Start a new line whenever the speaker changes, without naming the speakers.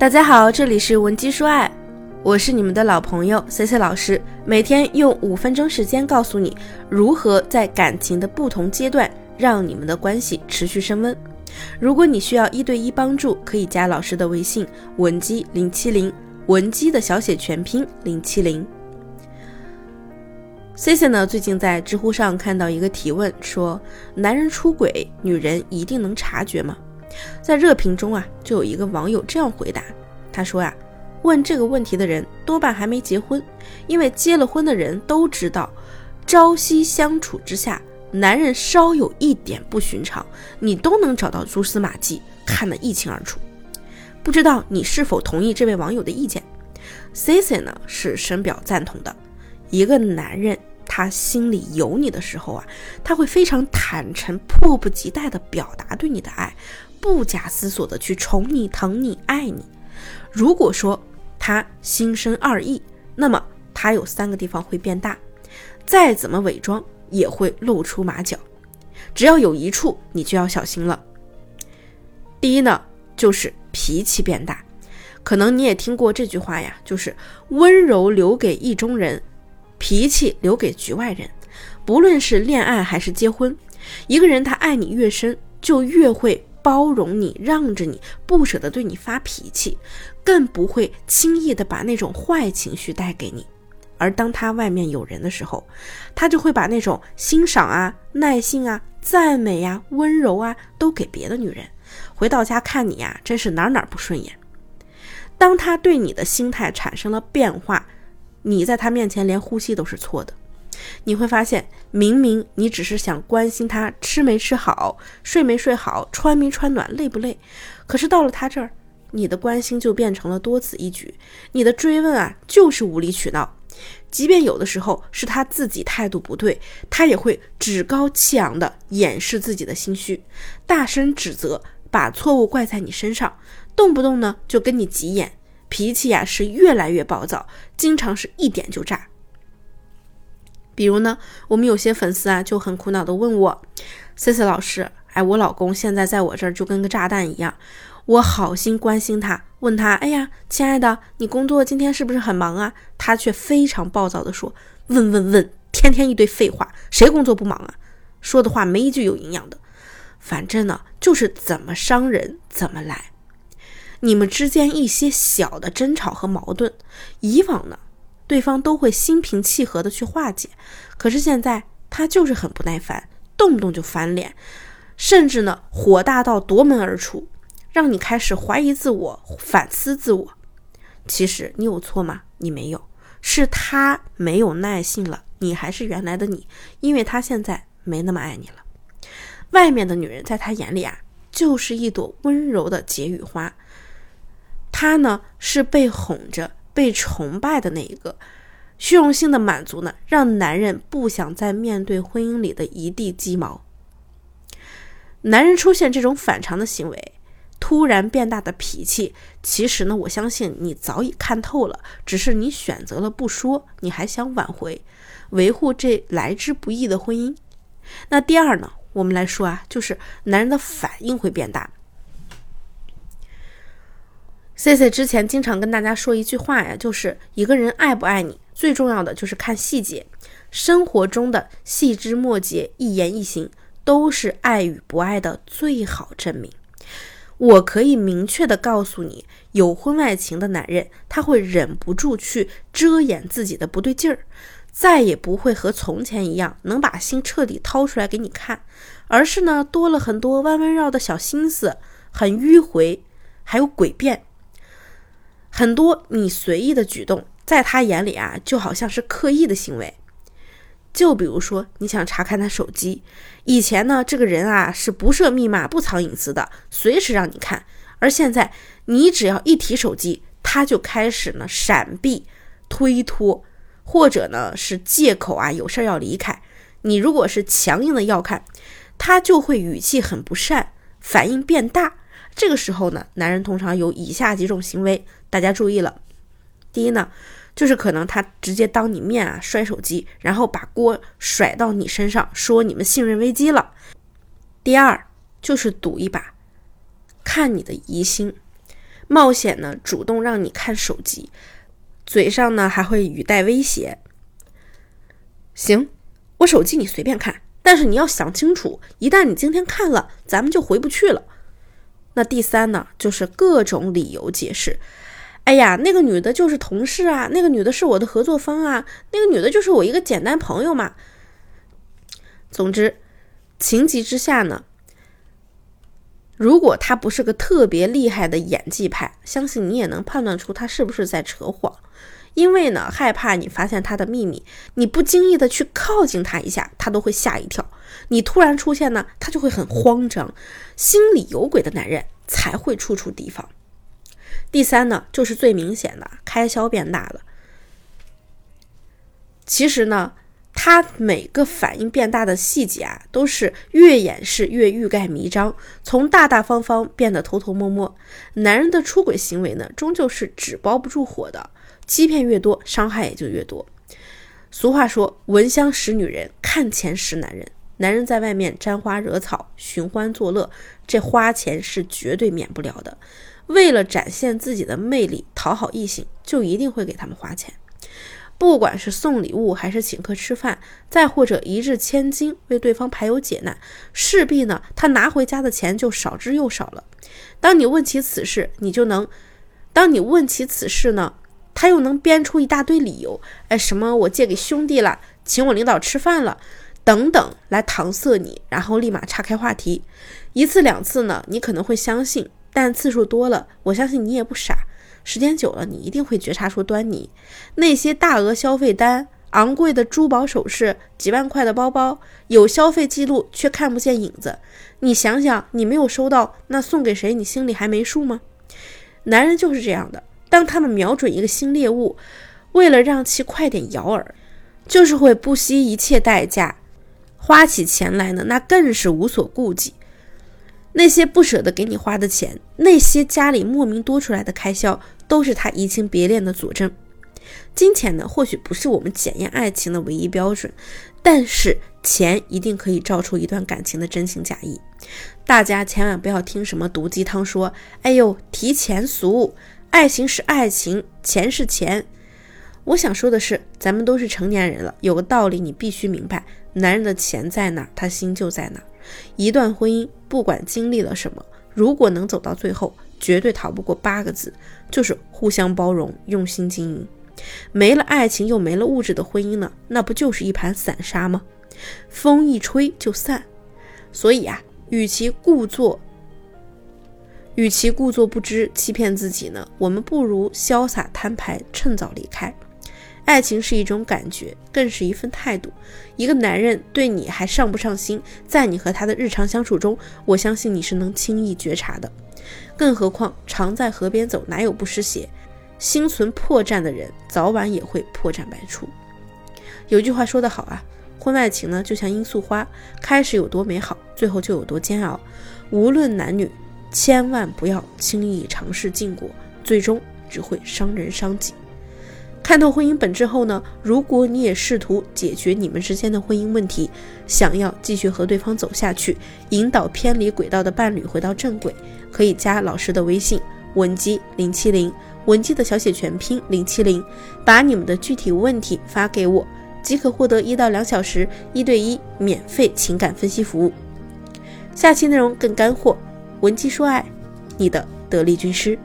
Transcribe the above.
大家好，这里是文姬说爱，我是你们的老朋友 C C 老师，每天用五分钟时间告诉你如何在感情的不同阶段让你们的关系持续升温。如果你需要一对一帮助，可以加老师的微信文姬零七零，文姬的小写全拼零七零。C C 呢，最近在知乎上看到一个提问，说男人出轨，女人一定能察觉吗？在热评中啊，就有一个网友这样回答，他说呀，问这个问题的人多半还没结婚，因为结了婚的人都知道，朝夕相处之下，男人稍有一点不寻常，你都能找到蛛丝马迹，看得一清二楚。不知道你是否同意这位网友的意见？C C 呢是深表赞同的，一个男人。他心里有你的时候啊，他会非常坦诚、迫不及待地表达对你的爱，不假思索地去宠你、疼你、爱你。如果说他心生二意，那么他有三个地方会变大，再怎么伪装也会露出马脚。只要有一处，你就要小心了。第一呢，就是脾气变大。可能你也听过这句话呀，就是温柔留给意中人。脾气留给局外人，不论是恋爱还是结婚，一个人他爱你越深，就越会包容你，让着你，不舍得对你发脾气，更不会轻易的把那种坏情绪带给你。而当他外面有人的时候，他就会把那种欣赏啊、耐心啊、赞美呀、温柔啊都给别的女人，回到家看你呀，真是哪哪不顺眼。当他对你的心态产生了变化。你在他面前连呼吸都是错的，你会发现，明明你只是想关心他吃没吃好、睡没睡好、穿没穿暖、累不累，可是到了他这儿，你的关心就变成了多此一举，你的追问啊就是无理取闹。即便有的时候是他自己态度不对，他也会趾高气扬地掩饰自己的心虚，大声指责，把错误怪在你身上，动不动呢就跟你急眼。脾气呀是越来越暴躁，经常是一点就炸。比如呢，我们有些粉丝啊就很苦恼的问我，C C 老师，哎，我老公现在在我这儿就跟个炸弹一样，我好心关心他，问他，哎呀，亲爱的，你工作今天是不是很忙啊？他却非常暴躁的说，问问问，天天一堆废话，谁工作不忙啊？说的话没一句有营养的，反正呢就是怎么伤人怎么来。你们之间一些小的争吵和矛盾，以往呢，对方都会心平气和的去化解，可是现在他就是很不耐烦，动不动就翻脸，甚至呢火大到夺门而出，让你开始怀疑自我、反思自我。其实你有错吗？你没有，是他没有耐性了，你还是原来的你，因为他现在没那么爱你了。外面的女人在他眼里啊，就是一朵温柔的解语花。他呢是被哄着、被崇拜的那一个，虚荣心的满足呢，让男人不想再面对婚姻里的一地鸡毛。男人出现这种反常的行为，突然变大的脾气，其实呢，我相信你早已看透了，只是你选择了不说，你还想挽回、维护这来之不易的婚姻。那第二呢，我们来说啊，就是男人的反应会变大。C C 之前经常跟大家说一句话呀，就是一个人爱不爱你，最重要的就是看细节。生活中的细枝末节、一言一行，都是爱与不爱的最好证明。我可以明确的告诉你，有婚外情的男人，他会忍不住去遮掩自己的不对劲儿，再也不会和从前一样能把心彻底掏出来给你看，而是呢多了很多弯弯绕的小心思，很迂回，还有诡辩。很多你随意的举动，在他眼里啊，就好像是刻意的行为。就比如说，你想查看他手机，以前呢，这个人啊是不设密码、不藏隐私的，随时让你看。而现在，你只要一提手机，他就开始呢闪避、推脱，或者呢是借口啊有事要离开。你如果是强硬的要看，他就会语气很不善，反应变大。这个时候呢，男人通常有以下几种行为。大家注意了，第一呢，就是可能他直接当你面啊摔手机，然后把锅甩到你身上，说你们信任危机了。第二就是赌一把，看你的疑心，冒险呢主动让你看手机，嘴上呢还会语带威胁。行，我手机你随便看，但是你要想清楚，一旦你今天看了，咱们就回不去了。那第三呢，就是各种理由解释。哎呀，那个女的就是同事啊，那个女的是我的合作方啊，那个女的就是我一个简单朋友嘛。总之，情急之下呢，如果他不是个特别厉害的演技派，相信你也能判断出他是不是在扯谎。因为呢，害怕你发现他的秘密，你不经意的去靠近他一下，他都会吓一跳。你突然出现呢，他就会很慌张。心里有鬼的男人才会处处提防。第三呢，就是最明显的，开销变大了。其实呢，他每个反应变大的细节啊，都是越掩饰越欲盖弥彰，从大大方方变得偷偷摸摸。男人的出轨行为呢，终究是纸包不住火的，欺骗越多，伤害也就越多。俗话说，闻香识女人，看钱识男人。男人在外面沾花惹草、寻欢作乐，这花钱是绝对免不了的。为了展现自己的魅力、讨好异性，就一定会给他们花钱。不管是送礼物，还是请客吃饭，再或者一掷千金为对方排忧解难，势必呢，他拿回家的钱就少之又少了。当你问起此事，你就能；当你问起此事呢，他又能编出一大堆理由。哎，什么我借给兄弟了，请我领导吃饭了。等等，来搪塞你，然后立马岔开话题。一次两次呢，你可能会相信，但次数多了，我相信你也不傻。时间久了，你一定会觉察出端倪。那些大额消费单、昂贵的珠宝首饰、几万块的包包，有消费记录却看不见影子。你想想，你没有收到，那送给谁？你心里还没数吗？男人就是这样的，当他们瞄准一个新猎物，为了让其快点咬饵，就是会不惜一切代价。花起钱来呢，那更是无所顾忌。那些不舍得给你花的钱，那些家里莫名多出来的开销，都是他移情别恋的佐证。金钱呢，或许不是我们检验爱情的唯一标准，但是钱一定可以照出一段感情的真情假意。大家千万不要听什么毒鸡汤说：“哎呦，提钱俗，爱情是爱情，钱是钱。”我想说的是，咱们都是成年人了，有个道理你必须明白：男人的钱在哪，他心就在哪。一段婚姻，不管经历了什么，如果能走到最后，绝对逃不过八个字，就是互相包容，用心经营。没了爱情又没了物质的婚姻呢，那不就是一盘散沙吗？风一吹就散。所以啊，与其故作，与其故作不知，欺骗自己呢，我们不如潇洒摊牌，趁早离开。爱情是一种感觉，更是一份态度。一个男人对你还上不上心，在你和他的日常相处中，我相信你是能轻易觉察的。更何况，常在河边走，哪有不湿鞋？心存破绽的人，早晚也会破绽百出。有句话说得好啊，婚外情呢，就像罂粟花，开始有多美好，最后就有多煎熬。无论男女，千万不要轻易尝试禁果，最终只会伤人伤己。看透婚姻本质后呢，如果你也试图解决你们之间的婚姻问题，想要继续和对方走下去，引导偏离轨道的伴侣回到正轨，可以加老师的微信文姬零七零，文姬的小写全拼零七零，把你们的具体问题发给我，即可获得一到两小时一对一免费情感分析服务。下期内容更干货，文姬说爱，你的得力军师。